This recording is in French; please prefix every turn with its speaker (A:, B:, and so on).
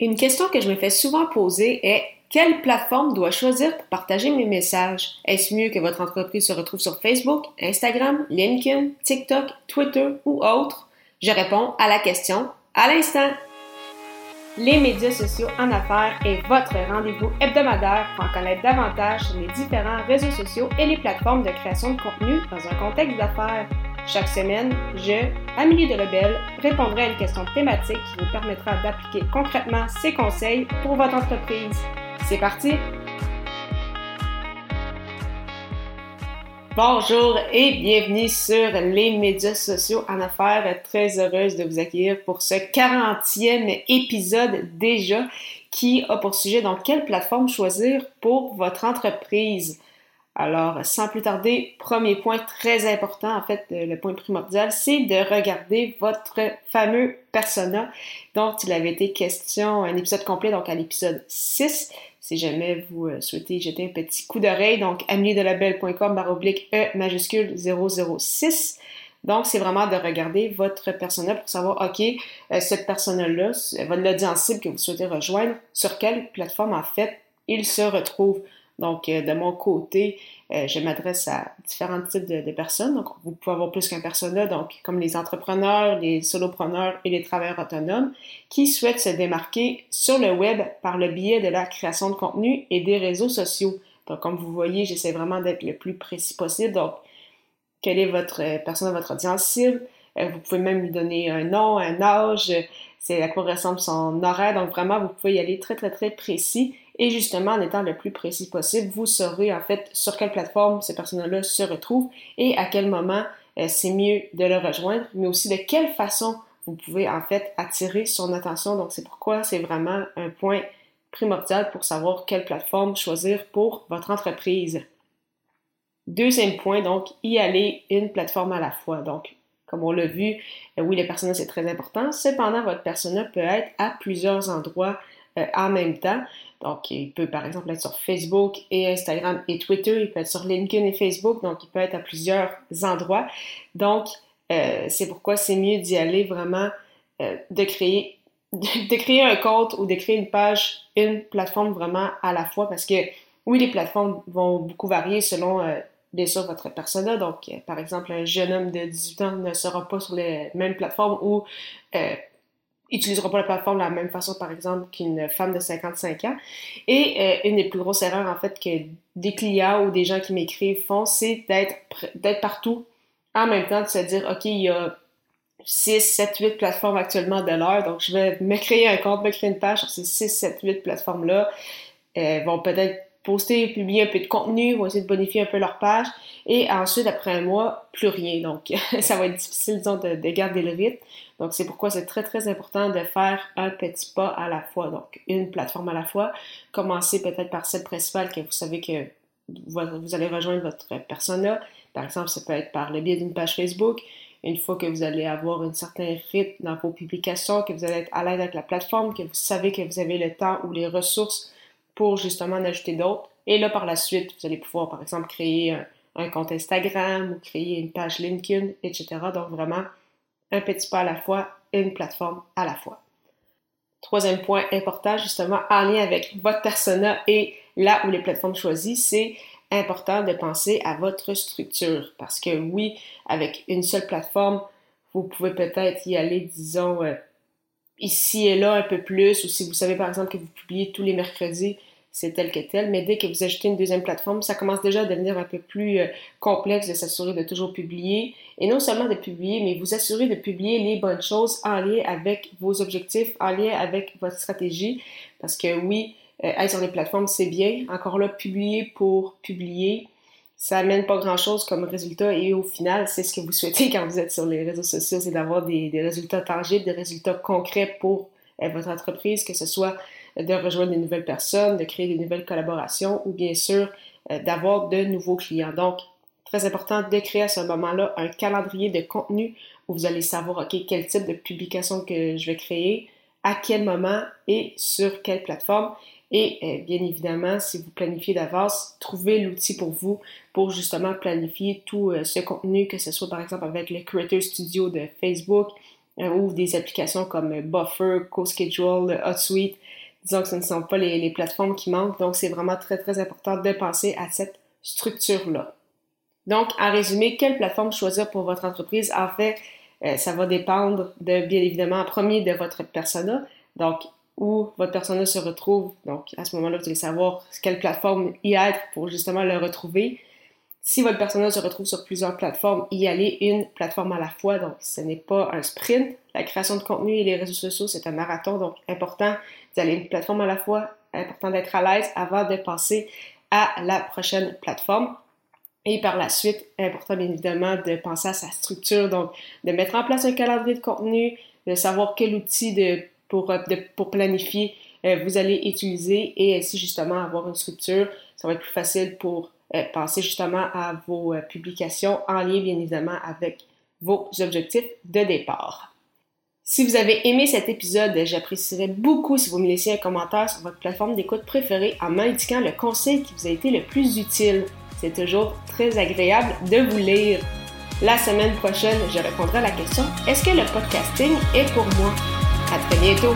A: Une question que je me fais souvent poser est quelle plateforme dois-je choisir pour partager mes messages? Est-ce mieux que votre entreprise se retrouve sur Facebook, Instagram, LinkedIn, TikTok, Twitter ou autre? Je réponds à la question à l'instant. Les médias sociaux en affaires est votre rendez-vous hebdomadaire pour en connaître davantage sur les différents réseaux sociaux et les plateformes de création de contenu dans un contexte d'affaires. Chaque semaine, je, Amélie de Lebel, répondrai à une question thématique qui vous permettra d'appliquer concrètement ces conseils pour votre entreprise. C'est parti! Bonjour et bienvenue sur les médias sociaux en affaires. Très heureuse de vous accueillir pour ce 40e épisode déjà qui a pour sujet donc quelle plateforme choisir pour votre entreprise? Alors, sans plus tarder, premier point très important, en fait, euh, le point primordial, c'est de regarder votre fameux persona dont il avait été question un épisode complet, donc à l'épisode 6 si jamais vous euh, souhaitez jeter un petit coup d'oreille. Donc, ameliedelabel.com oblique E majuscule 006. Donc, c'est vraiment de regarder votre persona pour savoir, OK, euh, cette persona-là, votre audience cible que vous souhaitez rejoindre, sur quelle plateforme, en fait, il se retrouve. Donc, euh, de mon côté, euh, je m'adresse à différents types de, personnes. Donc, vous pouvez avoir plus qu'un persona, donc comme les entrepreneurs, les solopreneurs et les travailleurs autonomes qui souhaitent se démarquer sur le web par le biais de la création de contenu et des réseaux sociaux. Donc, comme vous voyez, j'essaie vraiment d'être le plus précis possible. Donc, quelle est votre euh, persona, votre audience cible? vous pouvez même lui donner un nom, un âge, c'est à quoi ressemble son horaire. Donc, vraiment, vous pouvez y aller très, très, très précis et justement, en étant le plus précis possible, vous saurez en fait sur quelle plateforme ces personnes-là se retrouvent et à quel moment euh, c'est mieux de le rejoindre, mais aussi de quelle façon vous pouvez en fait attirer son attention. Donc, c'est pourquoi c'est vraiment un point primordial pour savoir quelle plateforme choisir pour votre entreprise. Deuxième point, donc, y aller une plateforme à la fois. Donc, comme on l'a vu, euh, oui, le persona, c'est très important. Cependant, votre persona peut être à plusieurs endroits euh, en même temps. Donc, il peut par exemple être sur Facebook et Instagram et Twitter. Il peut être sur LinkedIn et Facebook. Donc, il peut être à plusieurs endroits. Donc, euh, c'est pourquoi c'est mieux d'y aller vraiment, euh, de créer de créer un compte ou de créer une page, une plateforme vraiment à la fois parce que oui, les plateformes vont beaucoup varier selon bien sûr votre persona. Donc, par exemple, un jeune homme de 18 ans ne sera pas sur les mêmes plateformes ou utilisera pas la plateforme de la même façon, par exemple, qu'une femme de 55 ans. Et euh, une des plus grosses erreurs, en fait, que des clients ou des gens qui m'écrivent font, c'est d'être, partout en même temps, de se dire, OK, il y a 6, 7, 8 plateformes actuellement de l'heure, donc je vais me créer un compte, me créer une page sur ces 6, 7, 8 plateformes-là. Euh, vont peut-être poster, publier un peu de contenu, vont essayer de bonifier un peu leur page, et ensuite, après un mois, plus rien. Donc, ça va être difficile, disons, de, de garder le rythme. Donc, c'est pourquoi c'est très, très important de faire un petit pas à la fois. Donc, une plateforme à la fois. Commencez peut-être par celle principale que vous savez que vous allez rejoindre votre persona. Par exemple, ça peut être par le biais d'une page Facebook. Une fois que vous allez avoir un certain rythme dans vos publications, que vous allez être à l'aise avec la plateforme, que vous savez que vous avez le temps ou les ressources pour justement en ajouter d'autres. Et là, par la suite, vous allez pouvoir, par exemple, créer un, compte Instagram ou créer une page LinkedIn, etc. Donc, vraiment, un petit pas à la fois une plateforme à la fois. Troisième point important, justement, en lien avec votre persona et là où les plateformes choisies, c'est important de penser à votre structure. Parce que oui, avec une seule plateforme, vous pouvez peut-être y aller, disons, euh, ici et là un peu plus, ou si vous savez par exemple que vous publiez tous les mercredis, c'est tel que tel, mais dès que vous ajoutez une deuxième plateforme, ça commence déjà à devenir un peu plus euh, complexe de s'assurer de toujours publier, et non seulement de publier, mais vous assurer de publier les bonnes choses en lien avec vos objectifs, en lien avec votre stratégie, parce que oui, euh, être sur les plateformes, c'est bien. Encore là, publier pour publier, ça amène pas grand-chose comme résultat, et au final, c'est ce que vous souhaitez quand vous êtes sur les réseaux sociaux, c'est d'avoir des, résultats tangibles, des résultats concrets pour euh, votre entreprise, que ce soit de rejoindre des nouvelles personnes, de créer des nouvelles collaborations ou bien sûr euh, d'avoir de nouveaux clients. Donc, très important de créer à ce moment-là un calendrier de contenu où vous allez savoir, OK, quel type de publication que je vais créer, à quel moment et sur quelle plateforme. Et euh, bien évidemment, si vous planifiez d'avance, trouvez l'outil pour vous pour justement planifier tout euh, ce contenu, que ce soit par exemple avec le Creator Studio de Facebook ou des applications comme Buffer, CoSchedule, HotSuite disons que ce ne sont pas les, les plateformes qui manquent. Donc, c'est vraiment très, très important de penser à cette structure-là. Donc, en résumé, quelle plateforme choisir pour votre entreprise? En fait, euh, ça va dépendre de, bien évidemment, en premier, de votre persona. Donc, où votre persona se retrouve. Donc, à ce moment-là, vous allez savoir quelle plateforme y être pour justement le retrouver. Si votre persona se retrouve sur plusieurs plateformes, y aller une plateforme à la fois. Donc, ce n'est pas un sprint. La création de contenu et les réseaux sociaux, c'est un marathon. Donc, important d'aller une plateforme à la fois. Important d'être à l'aise avant de passer à la prochaine plateforme. Et par la suite, important bien évidemment de penser à sa structure, donc de mettre en place un calendrier de contenu, de savoir quel outil de, pour, pour planifier euh, vous allez utiliser et ainsi justement avoir une structure. Ça va être plus facile pour euh, penser justement à vos euh, publications en lien bien évidemment avec vos objectifs de départ. Si vous avez aimé cet épisode, j'apprécierais beaucoup si vous me laissiez un commentaire sur votre plateforme d'écoute préférée en m'indiquant le conseil qui vous a été le plus utile. C'est toujours très agréable de vous lire. La semaine prochaine, je répondrai à la question Est-ce que le podcasting est pour moi? À très bientôt